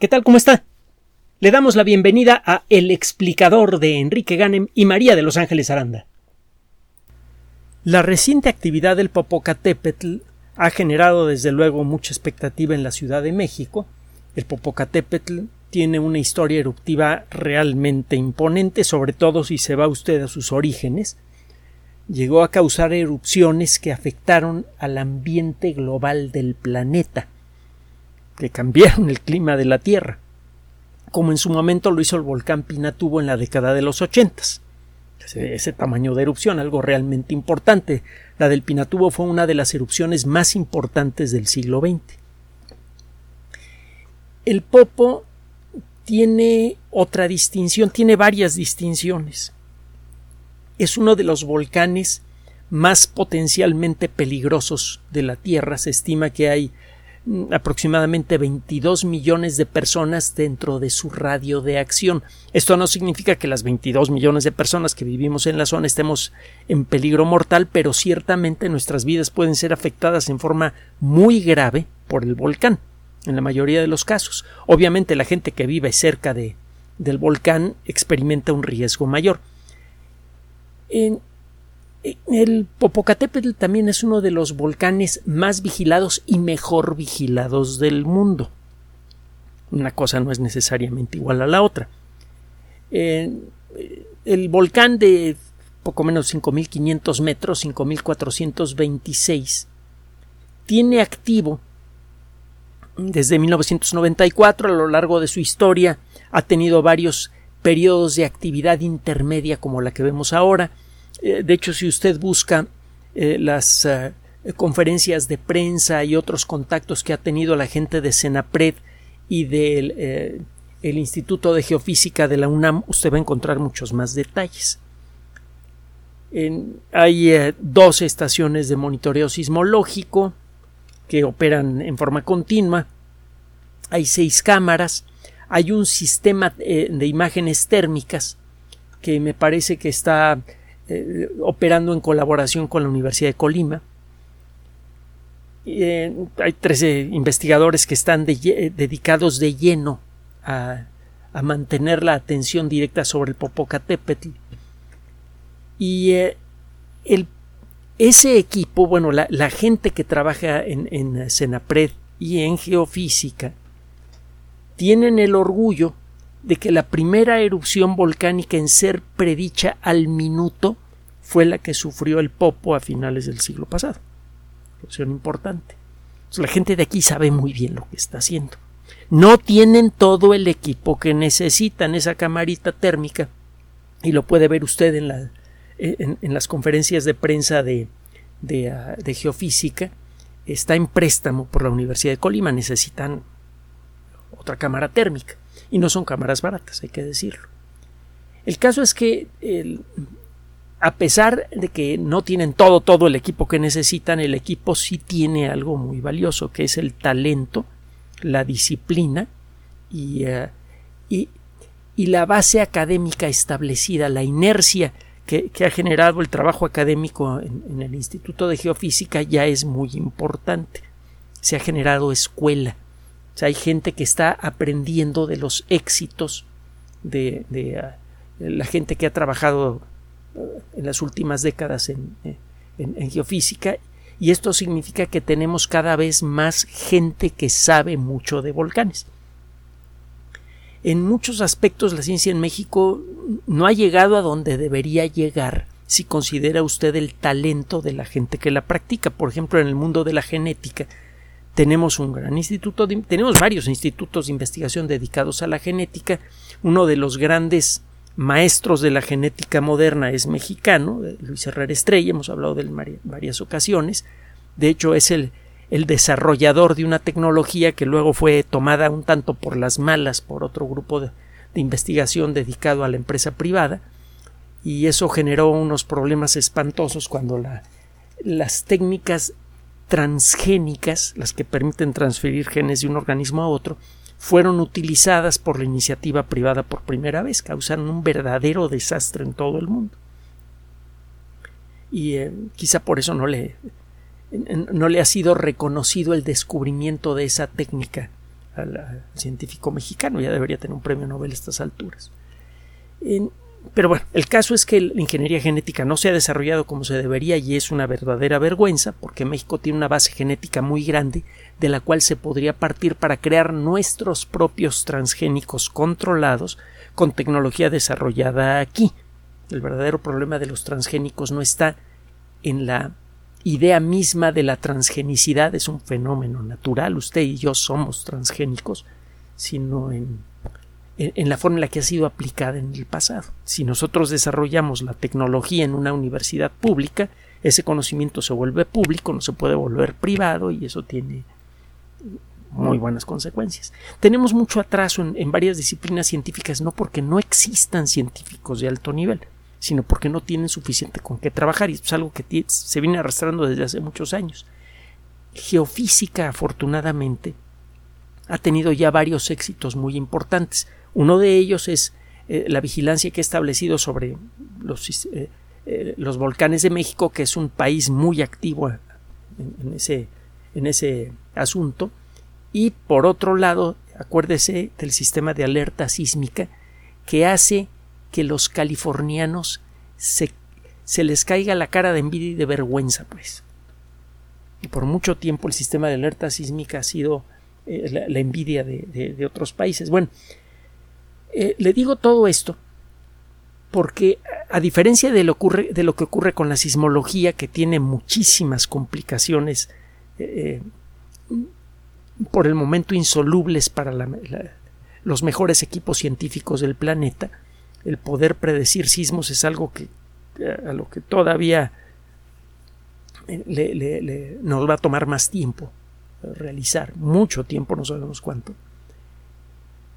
¿Qué tal? ¿Cómo está? Le damos la bienvenida a El explicador de Enrique Ganem y María de Los Ángeles Aranda. La reciente actividad del Popocatépetl ha generado desde luego mucha expectativa en la Ciudad de México. El Popocatépetl tiene una historia eruptiva realmente imponente, sobre todo si se va usted a sus orígenes. Llegó a causar erupciones que afectaron al ambiente global del planeta que cambiaron el clima de la Tierra, como en su momento lo hizo el volcán Pinatubo en la década de los ochentas. Ese, ese, tamaño de erupción, algo realmente importante. La del Pinatubo fue una de las erupciones más importantes del siglo XX. El Popo tiene otra distinción, tiene varias distinciones. Es uno de los volcanes más potencialmente peligrosos de la Tierra. Se estima que hay aproximadamente 22 millones de personas dentro de su radio de acción. Esto no significa que las 22 millones de personas que vivimos en la zona estemos en peligro mortal, pero ciertamente nuestras vidas pueden ser afectadas en forma muy grave por el volcán, en la mayoría de los casos. Obviamente la gente que vive cerca de, del volcán experimenta un riesgo mayor. El Popocatépetl también es uno de los volcanes más vigilados y mejor vigilados del mundo. Una cosa no es necesariamente igual a la otra. Eh, el volcán de poco menos 5.500 metros, 5.426, tiene activo desde 1994 a lo largo de su historia ha tenido varios periodos de actividad intermedia como la que vemos ahora de hecho, si usted busca eh, las eh, conferencias de prensa y otros contactos que ha tenido la gente de Senapred y del el Instituto de Geofísica de la UNAM, usted va a encontrar muchos más detalles. hay dos estaciones de monitoreo sismológico que operan en forma continua. Hay seis cámaras. Hay un sistema de imágenes térmicas que me parece que está eh, operando en colaboración con la Universidad de Colima. Eh, hay 13 investigadores que están dedicados de lleno a, mantener la atención directa sobre el Popocatépetl. Y eh, ese equipo, bueno, la, gente que trabaja en, en Senapred y en geofísica, tienen el orgullo de que la primera erupción volcánica en ser predicha al minuto fue la que sufrió el Popo a finales del siglo pasado. Erupción importante. la gente de aquí sabe muy bien lo que está haciendo. No tienen todo el equipo que necesitan, esa camarita térmica, y lo puede ver usted en, en, las conferencias de prensa ah, de geofísica, está en préstamo por la Universidad de Colima, necesitan otra cámara térmica y no son cámaras baratas, hay que decirlo. El caso es que a pesar de que no tienen todo, todo el equipo que necesitan, el equipo sí tiene algo muy valioso, que es el talento, la disciplina y, eh, y, la base académica establecida, la inercia que, ha generado el trabajo académico en, el Instituto de Geofísica ya es muy importante. Se ha generado escuela, o sea, hay gente que está aprendiendo de los éxitos de, ah, la gente que ha trabajado ah, en las últimas décadas eh, en, geofísica y esto significa que tenemos cada vez más gente que sabe mucho de volcanes. En muchos aspectos la ciencia en México no ha llegado a donde debería llegar si considera usted el talento de la gente que la practica. Por ejemplo, en el mundo de la genética tenemos un gran instituto, tenemos varios institutos de investigación dedicados a la genética. Uno de los grandes maestros de la genética moderna es mexicano, eh, Luis Herrera Estrella, hemos hablado de él varias ocasiones. De hecho, es el, el desarrollador de una tecnología que luego fue tomada un tanto por las malas por otro grupo de, de investigación dedicado a la empresa privada y eso generó unos problemas espantosos cuando la, las técnicas transgénicas, las que permiten transferir genes de un organismo a otro, fueron utilizadas por la iniciativa privada por primera vez, causaron un verdadero desastre en todo el mundo. Y eh, quizá por eso no le, no le ha sido reconocido el descubrimiento de esa técnica al, científico mexicano, ya debería tener un premio Nobel a estas alturas. Pero bueno, el caso es que la ingeniería genética no se ha desarrollado como se debería y es una verdadera vergüenza porque México tiene una base genética muy grande de la cual se podría partir para crear nuestros propios transgénicos controlados con tecnología desarrollada aquí. El verdadero problema de los transgénicos no está en la idea misma de la transgenicidad, es un fenómeno natural, usted y yo somos transgénicos, sino en, en, la forma en la que ha sido aplicada en el pasado. Si nosotros desarrollamos la tecnología en una universidad pública, ese conocimiento se vuelve público, no se puede volver privado y eso tiene muy buenas consecuencias. Tenemos mucho atraso en, varias disciplinas científicas, no porque no existan científicos de alto nivel, sino porque no tienen suficiente con qué trabajar, y es algo que se viene arrastrando desde hace muchos años. Geofísica, afortunadamente, ha tenido ya varios éxitos muy importantes. Uno de ellos es eh, la vigilancia que ha establecido sobre los, eh, eh, los, volcanes de México, que es un país muy activo en ese, en ese asunto y por otro lado, acuérdese del sistema de alerta sísmica que hace que los californianos se, se les caiga la cara de envidia y de vergüenza, pues. Y por mucho tiempo el sistema de alerta sísmica ha sido la, envidia de, otros países. Bueno, eh, le digo todo esto porque a diferencia de lo, que ocurre con la sismología, que tiene muchísimas complicaciones eh, por el momento insolubles para los mejores equipos científicos del planeta. El poder predecir sismos es algo que a lo que todavía eh, nos va a tomar más tiempo realizar, mucho tiempo, no sabemos cuánto.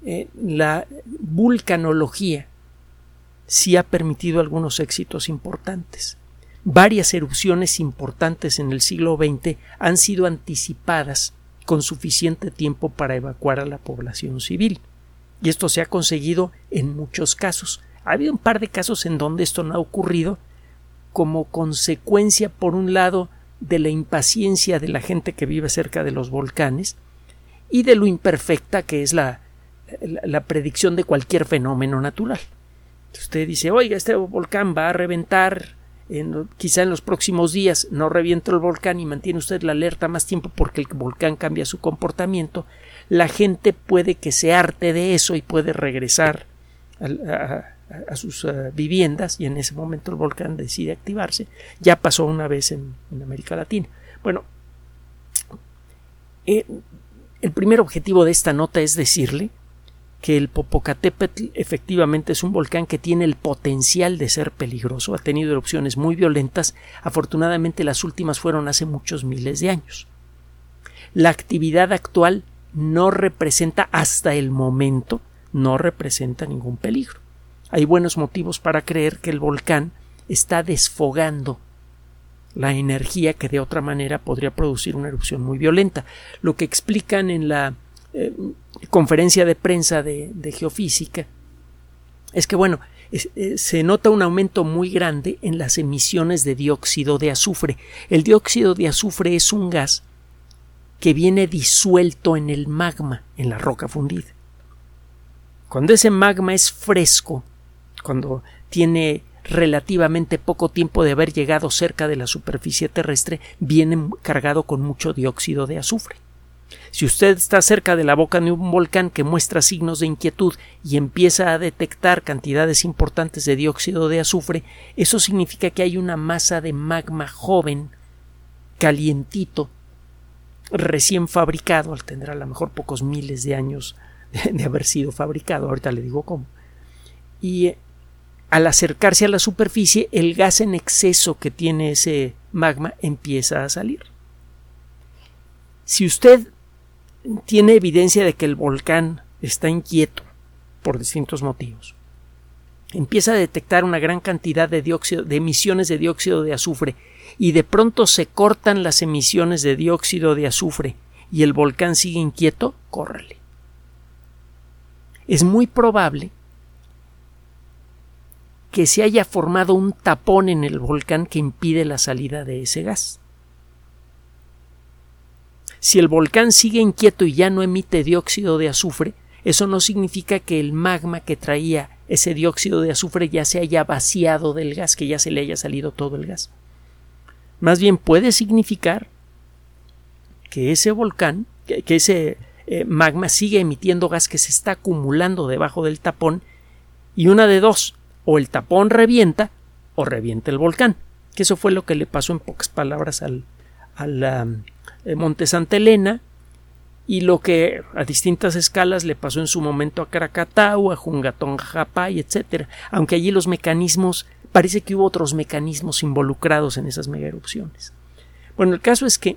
Eh, la vulcanología sí ha permitido algunos éxitos importantes. Varias erupciones importantes en el siglo XX han sido anticipadas con suficiente tiempo para evacuar a la población civil. Y esto se ha conseguido en muchos casos. Ha habido un par de casos en donde esto no ha ocurrido como consecuencia, por un lado, de la impaciencia de la gente que vive cerca de los volcanes y de lo imperfecta que es la, la, predicción de cualquier fenómeno natural. Usted dice, oiga, este volcán va a reventar quizá en los próximos días no revienta el volcán y mantiene usted la alerta más tiempo porque el volcán cambia su comportamiento, la gente puede que se arte de eso y puede regresar a, sus eh, viviendas y en ese momento el volcán decide activarse. Ya pasó una vez en, América Latina. Bueno, eh, el primer objetivo de esta nota es decirle que el Popocatépetl efectivamente es un volcán que tiene el potencial de ser peligroso, ha tenido erupciones muy violentas, afortunadamente las últimas fueron hace muchos miles de años. La actividad actual no representa hasta el momento, no representa ningún peligro. Hay buenos motivos para creer que el volcán está desfogando la energía que de otra manera podría producir una erupción muy violenta. Lo que explican en la eh, conferencia de prensa de, geofísica es que, bueno, eh, se nota un aumento muy grande en las emisiones de dióxido de azufre. El dióxido de azufre es un gas que viene disuelto en el magma, en la roca fundida. Cuando ese magma es fresco, cuando tiene relativamente poco tiempo de haber llegado cerca de la superficie terrestre, viene cargado con mucho dióxido de azufre. Si usted está cerca de la boca de un volcán que muestra signos de inquietud y empieza a detectar cantidades importantes de dióxido de azufre, eso significa que hay una masa de magma joven, calientito, recién fabricado, al tener a lo mejor pocos miles de años de haber sido fabricado, ahorita le digo cómo. Y eh, al acercarse a la superficie, el gas en exceso que tiene ese magma empieza a salir. Si usted tiene evidencia de que el volcán está inquieto por distintos motivos. Empieza a detectar una gran cantidad de, dióxido, de emisiones de dióxido de azufre y de pronto se cortan las emisiones de dióxido de azufre y el volcán sigue inquieto, córrele. Es muy probable que se haya formado un tapón en el volcán que impide la salida de ese gas. Si el volcán sigue inquieto y ya no emite dióxido de azufre, eso no significa que el magma que traía ese dióxido de azufre ya se haya vaciado del gas, que ya se le haya salido todo el gas. Más bien puede significar que ese volcán, que, ese eh, magma sigue emitiendo gas que se está acumulando debajo del tapón y una de dos, o el tapón revienta o revienta el volcán, que eso fue lo que le pasó en pocas palabras al, al eh, Monte Santa Elena y lo que a distintas escalas le pasó en su momento a Krakatau, a Jungatón Japay, etc. Aunque allí los mecanismos, parece que hubo otros mecanismos involucrados en esas mega erupciones. Bueno, el caso es que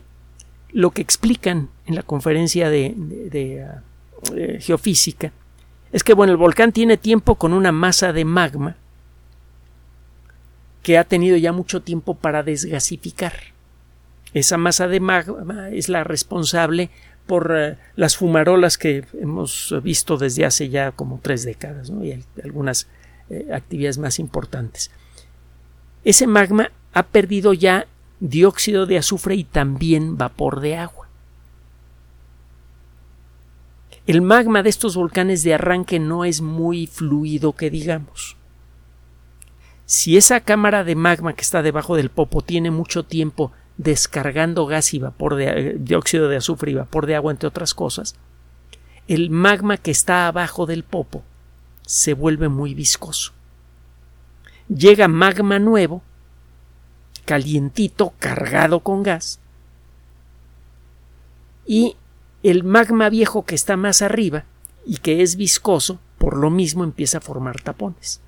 lo que explican en la conferencia de, ah, geofísica es que bueno, el volcán tiene tiempo con una masa de magma que ha tenido ya mucho tiempo para desgasificar. Esa masa de magma es la responsable por eh, las fumarolas que hemos visto desde hace ya como tres décadas y algunas eh, actividades más importantes. Ese magma ha perdido ya dióxido de azufre y también vapor de agua. El magma de estos volcanes de arranque no es muy fluido que digamos. Si esa cámara de magma que está debajo del popo tiene mucho tiempo descargando gas y vapor de eh, dióxido de azufre y vapor de agua, entre otras cosas, el magma que está abajo del popo se vuelve muy viscoso. Llega magma nuevo, calientito, cargado con gas, y el magma viejo que está más arriba y que es viscoso, por lo mismo empieza a formar tapones.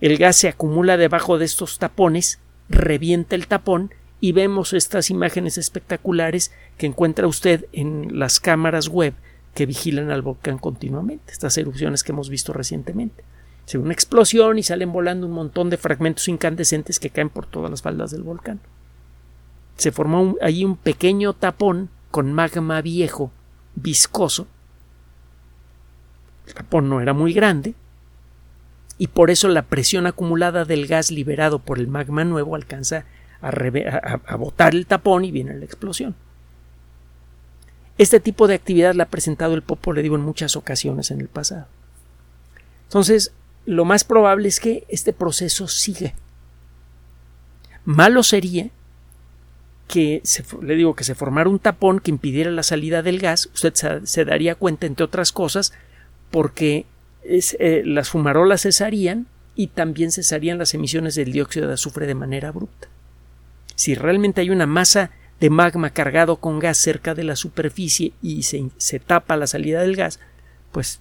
El gas se acumula debajo de estos tapones revienta el tapón y vemos estas imágenes espectaculares que encuentra usted en las cámaras web que vigilan al volcán continuamente, estas erupciones que hemos visto recientemente. Se ve una explosión y salen volando un montón de fragmentos incandescentes que caen por todas las faldas del volcán. Se formó allí un pequeño tapón con magma viejo, viscoso. El tapón no era muy grande, y por eso la presión acumulada del gas liberado por el magma nuevo alcanza a, botar el tapón y viene la explosión. Este tipo de actividad la ha presentado el Popo, le digo, en muchas ocasiones en el pasado. Entonces, lo más probable es que este proceso siga. Malo sería que se, le digo que se formara un tapón que impidiera la salida del gas. Usted se daría cuenta, entre otras cosas, porque eh, las fumarolas cesarían y también cesarían las emisiones del dióxido de azufre de manera abrupta. Si realmente hay una masa de magma cargado con gas cerca de la superficie y se, se tapa la salida del gas, pues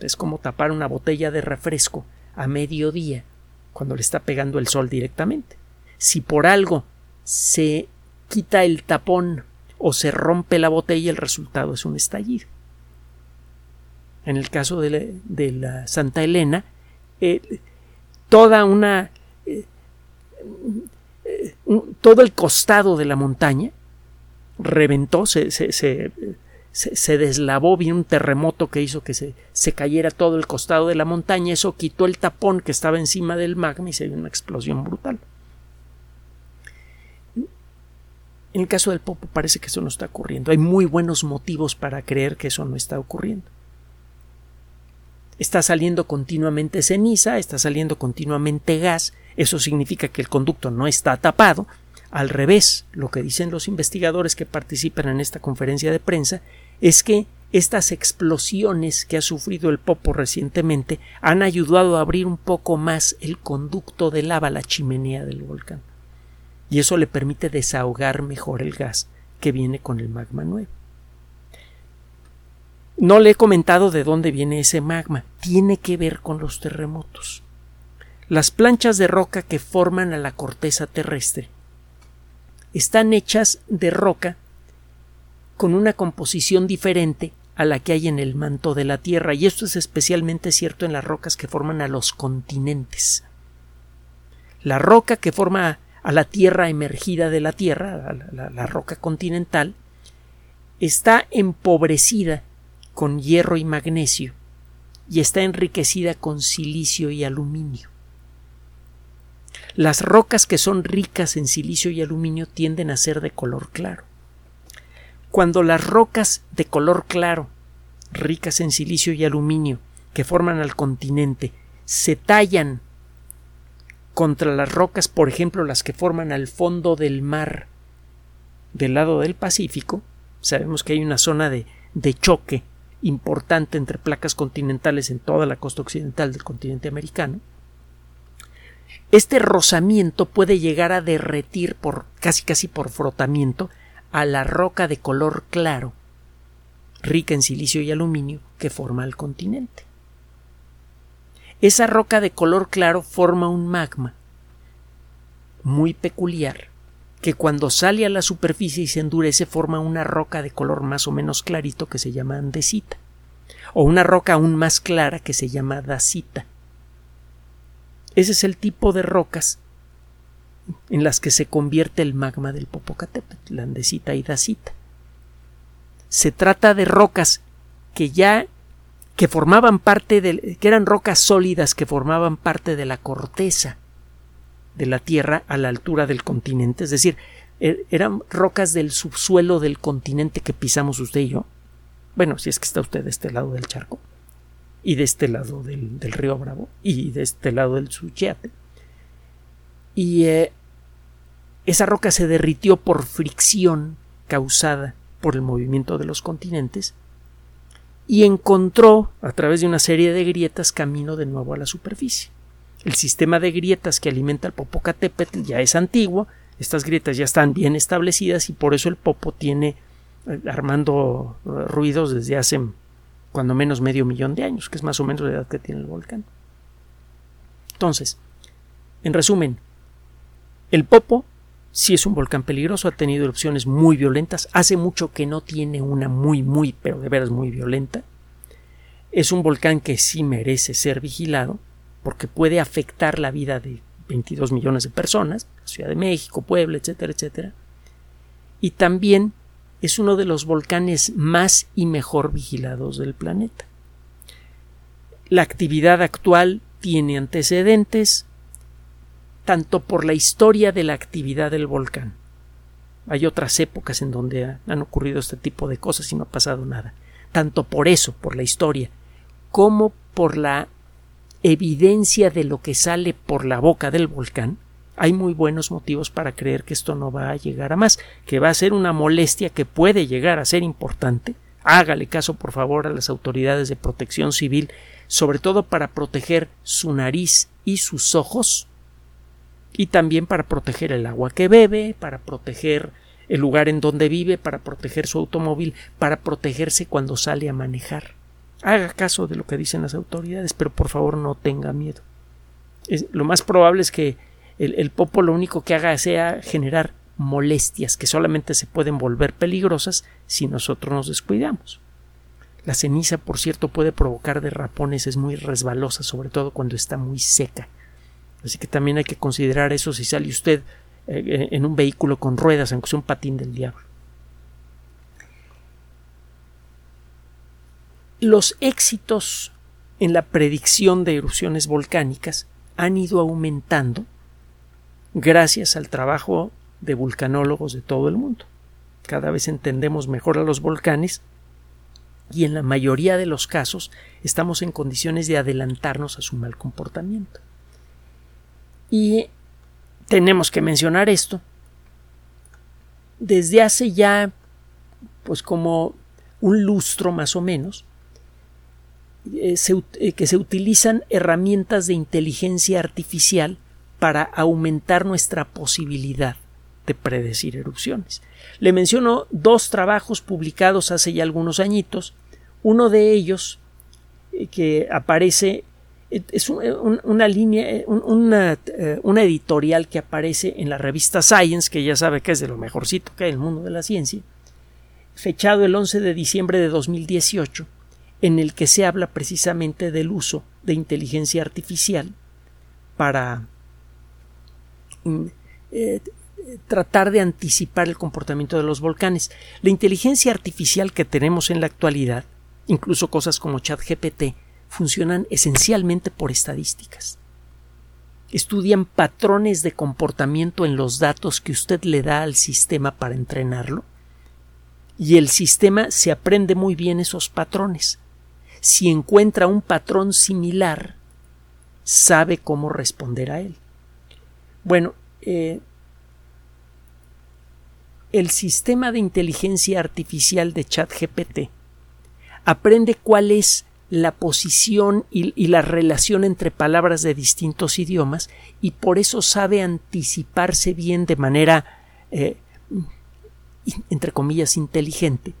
es como tapar una botella de refresco a mediodía cuando le está pegando el sol directamente. Si por algo se quita el tapón o se rompe la botella, el resultado es un estallido en el caso de la, Santa Elena, eh, toda una eh, eh, todo el costado de la montaña reventó, se, se, se, deslavó, vino un terremoto que hizo que se, se cayera todo el costado de la montaña, eso quitó el tapón que estaba encima del magma y se dio una explosión brutal. En el caso del Popo parece que eso no está ocurriendo. Hay muy buenos motivos para creer que eso no está ocurriendo está saliendo continuamente ceniza, está saliendo continuamente gas, eso significa que el conducto no está tapado. Al revés, lo que dicen los investigadores que participan en esta conferencia de prensa es que estas explosiones que ha sufrido el Popo recientemente han ayudado a abrir un poco más el conducto de lava, la chimenea del volcán. Y eso le permite desahogar mejor el gas que viene con el magma nuevo. No le he comentado de dónde viene ese magma. Tiene que ver con los terremotos. Las planchas de roca que forman a la corteza terrestre están hechas de roca con una composición diferente a la que hay en el manto de la Tierra, y esto es especialmente cierto en las rocas que forman a los continentes. La roca que forma a la Tierra emergida de la Tierra, la, la roca continental, está empobrecida con hierro y magnesio y está enriquecida con silicio y aluminio. Las rocas que son ricas en silicio y aluminio tienden a ser de color claro. Cuando las rocas de color claro, ricas en silicio y aluminio, que forman al continente, se tallan contra las rocas, por ejemplo, las que forman al fondo del mar del lado del Pacífico, sabemos que hay una zona de, de choque importante entre placas continentales en toda la costa occidental del continente americano, este rozamiento puede llegar a derretir por casi casi por frotamiento a la roca de color claro, rica en silicio y aluminio, que forma el continente. Esa roca de color claro forma un magma muy peculiar que cuando sale a la superficie y se endurece forma una roca de color más o menos clarito que se llama andesita o una roca aún más clara que se llama dacita. Ese es el tipo de rocas en las que se convierte el magma del Popocatépetl, la andesita y dacita. Se trata de rocas que ya que formaban parte de que eran rocas sólidas que formaban parte de la corteza de la Tierra a la altura del continente, es decir, er, eran rocas del subsuelo del continente que pisamos usted y yo. Bueno, si es que está usted de este lado del charco y de este lado del, río Bravo y de este lado del Suchiate. Y eh, esa roca se derritió por fricción causada por el movimiento de los continentes y encontró, a través de una serie de grietas, camino de nuevo a la superficie. El sistema de grietas que alimenta el Popocatépetl ya es antiguo, estas grietas ya están bien establecidas y por eso el Popo tiene eh, armando eh, ruidos desde hace cuando menos medio millón de años, que es más o menos la edad que tiene el volcán. Entonces, en resumen, el Popo sí es un volcán peligroso, ha tenido erupciones muy violentas, hace mucho que no tiene una muy, muy, pero de veras muy violenta. Es un volcán que sí merece ser vigilado, porque puede afectar la vida de 22 millones de personas, Ciudad de México, Puebla, etcétera, etcétera. Y también es uno de los volcanes más y mejor vigilados del planeta. La actividad actual tiene antecedentes tanto por la historia de la actividad del volcán. Hay otras épocas en donde han ocurrido este tipo de cosas y no ha pasado nada. Tanto por eso, por la historia, como por la evidencia de lo que sale por la boca del volcán, hay muy buenos motivos para creer que esto no va a llegar a más, que va a ser una molestia que puede llegar a ser importante. Hágale caso, por favor, a las autoridades de protección civil, sobre todo para proteger su nariz y sus ojos, y también para proteger el agua que bebe, para proteger el lugar en donde vive, para proteger su automóvil, para protegerse cuando sale a manejar. Haga caso de lo que dicen las autoridades, pero por favor no tenga miedo. lo más probable es que el, el popo lo único que haga sea generar molestias que solamente se pueden volver peligrosas si nosotros nos descuidamos. La ceniza, por cierto, puede provocar derrapones, es muy resbalosa, sobre todo cuando está muy seca. Así que también hay que considerar eso si sale usted eh, en un vehículo con ruedas, aunque sea un patín del diablo. Los éxitos en la predicción de erupciones volcánicas han ido aumentando gracias al trabajo de vulcanólogos de todo el mundo. Cada vez entendemos mejor a los volcanes y en la mayoría de los casos estamos en condiciones de adelantarnos a su mal comportamiento. Y tenemos que mencionar esto. Desde hace ya, pues como un lustro más o menos, eh, eh, que se utilizan herramientas de inteligencia artificial para aumentar nuestra posibilidad de predecir erupciones. Le menciono dos trabajos publicados hace ya algunos añitos. Uno de ellos, eh, que aparece, es una línea, una, una, editorial que aparece en la revista Science, que ya sabe que es de lo mejorcito que hay en el mundo de la ciencia, fechado el 11 de diciembre de 2018, en el que se habla precisamente del uso de inteligencia artificial para eh, tratar de anticipar el comportamiento de los volcanes. La inteligencia artificial que tenemos en la actualidad, incluso cosas como ChatGPT, funcionan esencialmente por estadísticas. estudian patrones de comportamiento en los datos que usted le da al sistema para entrenarlo y el sistema se aprende muy bien esos patrones. Si encuentra un patrón similar, sabe cómo responder a él. Bueno, eh, el sistema de inteligencia artificial de ChatGPT aprende cuál es la posición y, la relación entre palabras de distintos idiomas y por eso sabe anticiparse bien de manera, eh, entre comillas, inteligente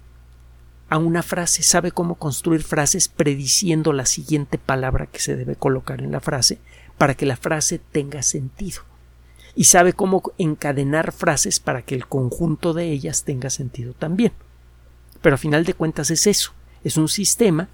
a una frase, sabe cómo construir frases prediciendo la siguiente palabra que se debe colocar en la frase para que la frase tenga sentido y sabe cómo encadenar frases para que el conjunto de ellas tenga sentido también. Pero a final de cuentas es eso, es un sistema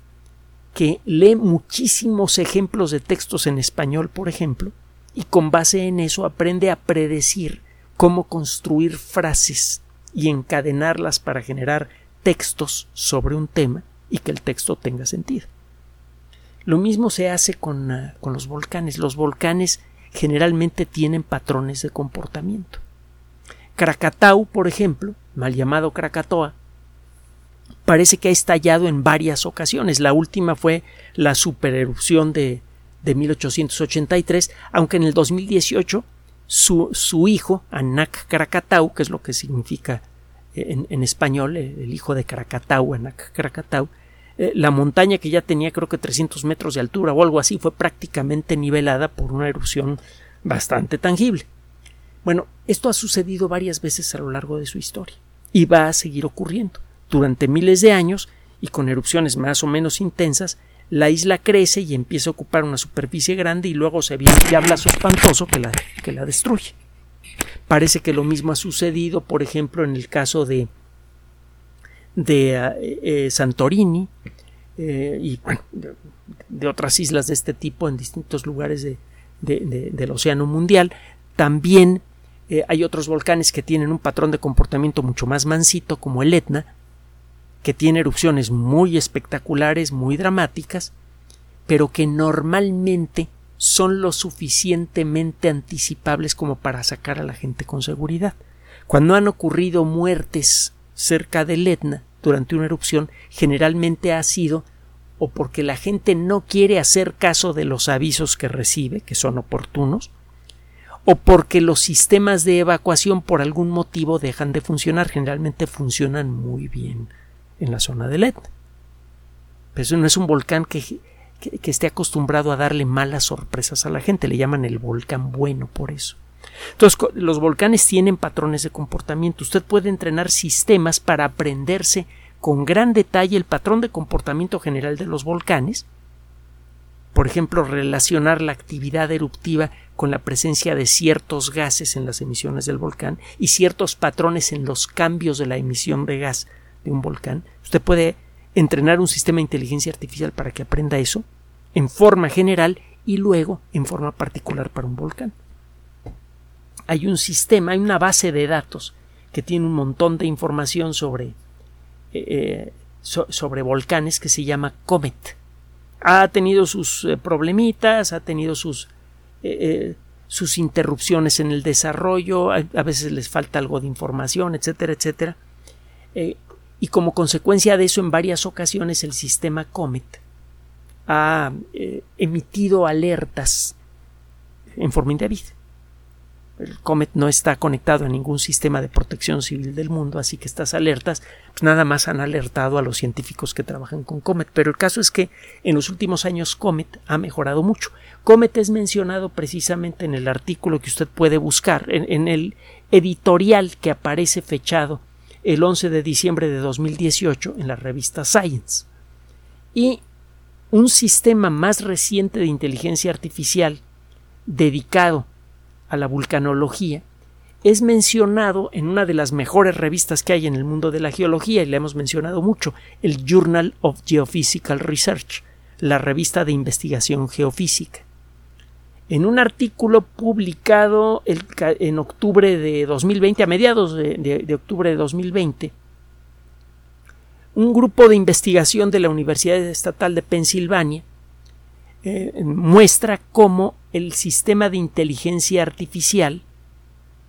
que lee muchísimos ejemplos de textos en español, por ejemplo, y con base en eso aprende a predecir cómo construir frases y encadenarlas para generar textos sobre un tema y que el texto tenga sentido. Lo mismo se hace con, ah, con los volcanes. Los volcanes generalmente tienen patrones de comportamiento. Krakatau, por ejemplo, mal llamado Krakatoa, parece que ha estallado en varias ocasiones. La última fue la supererupción de, de 1883, aunque en el 2018 su, su hijo, Anak Krakatau, que es lo que significa en, en español, el, hijo de Krakatau, Anak Krakatau, eh, la montaña que ya tenía creo que 300 metros de altura o algo así fue prácticamente nivelada por una erupción bastante tangible. Bueno, esto ha sucedido varias veces a lo largo de su historia y va a seguir ocurriendo durante miles de años y con erupciones más o menos intensas, la isla crece y empieza a ocupar una superficie grande y luego se viene un diablazo espantoso que la, que la destruye. Parece que lo mismo ha sucedido, por ejemplo, en el caso de, de eh, eh, Santorini eh, y de, otras islas de este tipo en distintos lugares de, del océano mundial. También hay otros volcanes que tienen un patrón de comportamiento mucho más mansito, como el Etna, que tiene erupciones muy espectaculares, muy dramáticas, pero que normalmente son lo suficientemente anticipables como para sacar a la gente con seguridad. Cuando han ocurrido muertes cerca del Etna durante una erupción, generalmente ha sido o porque la gente no quiere hacer caso de los avisos que recibe, que son oportunos, o porque los sistemas de evacuación por algún motivo dejan de funcionar. Generalmente funcionan muy bien en la zona del Etna. Pero eso no es un volcán que, que, esté acostumbrado a darle malas sorpresas a la gente. Le llaman el volcán bueno por eso. Entonces, los volcanes tienen patrones de comportamiento. Usted puede entrenar sistemas para aprenderse con gran detalle el patrón de comportamiento general de los volcanes. Por ejemplo, relacionar la actividad eruptiva con la presencia de ciertos gases en las emisiones del volcán y ciertos patrones en los cambios de la emisión de gas de un volcán. Usted puede entrenar un sistema de inteligencia artificial para que aprenda eso en forma general y luego en forma particular para un volcán. Hay un sistema, hay una base de datos que tiene un montón de información sobre, eh, eh, sobre volcanes que se llama Comet. Ha tenido sus eh, problemitas, ha tenido sus, sus interrupciones en el desarrollo, a, a, veces les falta algo de información, etcétera, etcétera y como consecuencia de eso en varias ocasiones el sistema Comet ha eh, emitido alertas en forma indebida. El Comet no está conectado a ningún sistema de protección civil del mundo, así que estas alertas pues nada más han alertado a los científicos que trabajan con Comet. Pero el caso es que en los últimos años Comet ha mejorado mucho. Comet es mencionado precisamente en el artículo que usted puede buscar, en el editorial que aparece fechado el 11 de diciembre de 2018 en la revista Science. Y un sistema más reciente de inteligencia artificial dedicado a la vulcanología es mencionado en una de las mejores revistas que hay en el mundo de la geología y le hemos mencionado mucho, el Journal of Geophysical Research, la revista de investigación geofísica en un artículo publicado en octubre de 2020, a mediados de, octubre de 2020, un grupo de investigación de la Universidad Estatal de Pensilvania eh, muestra cómo el sistema de inteligencia artificial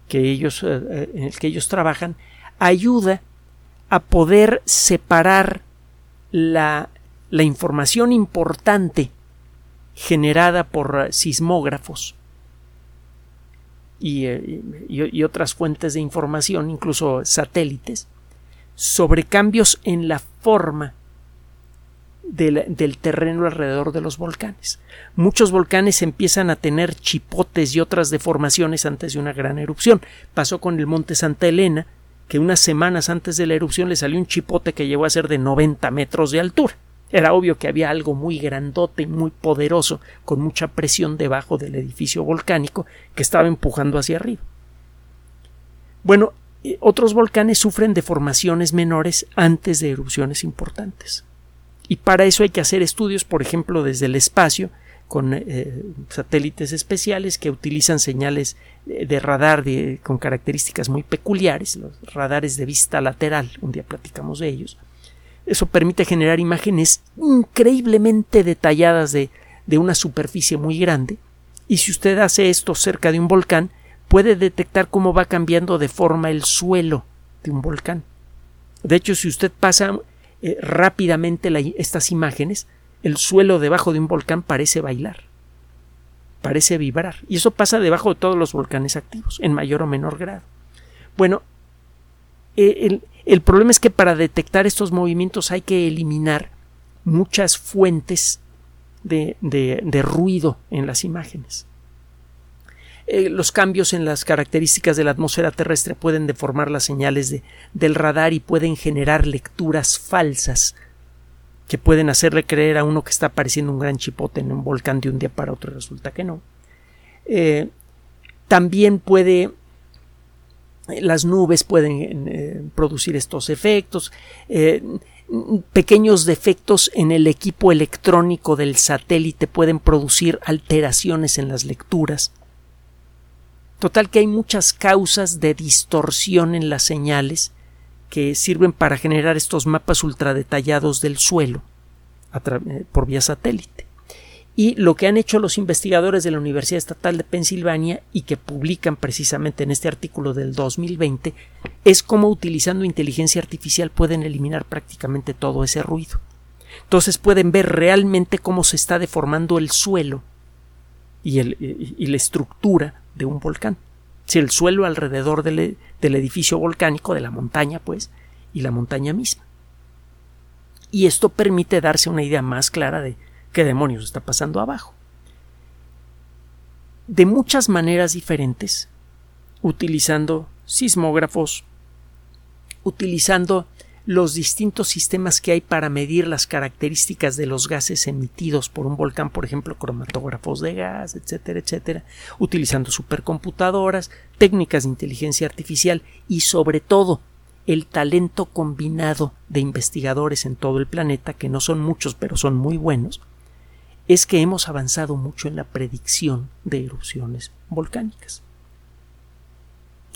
que ellos, eh, en el que ellos trabajan ayuda a poder separar la, la información importante generada por sismógrafos y, y, otras fuentes de información, incluso satélites, sobre cambios en la forma del, terreno alrededor de los volcanes. Muchos volcanes empiezan a tener chipotes y otras deformaciones antes de una gran erupción. Pasó con el monte Santa Elena, que unas semanas antes de la erupción le salió un chipote que llegó a ser de 90 metros de altura. Era obvio que había algo muy grandote y muy poderoso, con mucha presión debajo del edificio volcánico que estaba empujando hacia arriba. Bueno, eh, otros volcanes sufren deformaciones menores antes de erupciones importantes. Y para eso hay que hacer estudios, por ejemplo, desde el espacio, con eh, satélites especiales que utilizan señales de radar con características muy peculiares, los radares de vista lateral, un día platicamos de ellos. Eso permite generar imágenes increíblemente detalladas de, de una superficie muy grande, y si usted hace esto cerca de un volcán, puede detectar cómo va cambiando de forma el suelo de un volcán. De hecho, si usted pasa eh, rápidamente estas imágenes, el suelo debajo de un volcán parece bailar, parece vibrar. Y eso pasa debajo de todos los volcanes activos, en mayor o menor grado. Bueno, eh, el, problema es que para detectar estos movimientos hay que eliminar muchas fuentes de ruido en las imágenes. Eh, los cambios en las características de la atmósfera terrestre pueden deformar las señales de, del radar y pueden generar lecturas falsas que pueden hacerle creer a uno que está apareciendo un gran chipote en un volcán de un día para otro resulta que no. Eh, también puede las nubes pueden eh, producir estos efectos pequeños defectos en el equipo electrónico del satélite pueden producir alteraciones en las lecturas Total que hay muchas causas de distorsión en las señales que sirven para generar estos mapas ultradetallados del suelo eh, por vía satélite. Y lo que han hecho los investigadores de la Universidad Estatal de Pensilvania y que publican precisamente en este artículo del 2020 es cómo utilizando inteligencia artificial pueden eliminar prácticamente todo ese ruido. Entonces pueden ver realmente cómo se está deformando el suelo y, el, y la estructura de un volcán. Si el suelo alrededor del, del edificio volcánico, de la montaña, pues, y la montaña misma. Y esto permite darse una idea más clara de qué demonios está pasando abajo. De muchas maneras diferentes, utilizando sismógrafos, utilizando los distintos sistemas que hay para medir las características de los gases emitidos por un volcán, por ejemplo, cromatógrafos de gas, etcétera, etcétera, utilizando supercomputadoras, técnicas de inteligencia artificial y sobre todo el talento combinado de investigadores en todo el planeta, que no son muchos pero son muy buenos, es que hemos avanzado mucho en la predicción de erupciones volcánicas.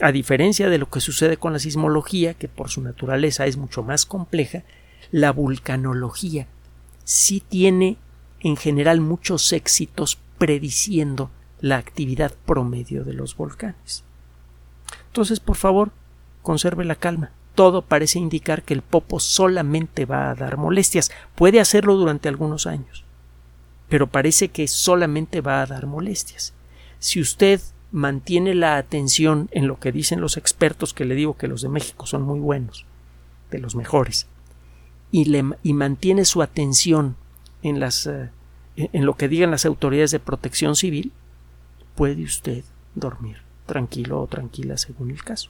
A diferencia de lo que sucede con la sismología, que por su naturaleza es mucho más compleja, la vulcanología sí tiene en general muchos éxitos prediciendo la actividad promedio de los volcanes. Entonces, por favor, conserve la calma. Todo parece indicar que el popo solamente va a dar molestias. Puede hacerlo durante algunos años, pero parece que solamente va a dar molestias. Si usted mantiene la atención en lo que dicen los expertos, que le digo que los de México son muy buenos, de los mejores, y, le, y mantiene su atención en, las, eh, en lo que digan las autoridades de protección civil, puede usted dormir tranquilo o tranquila según el caso.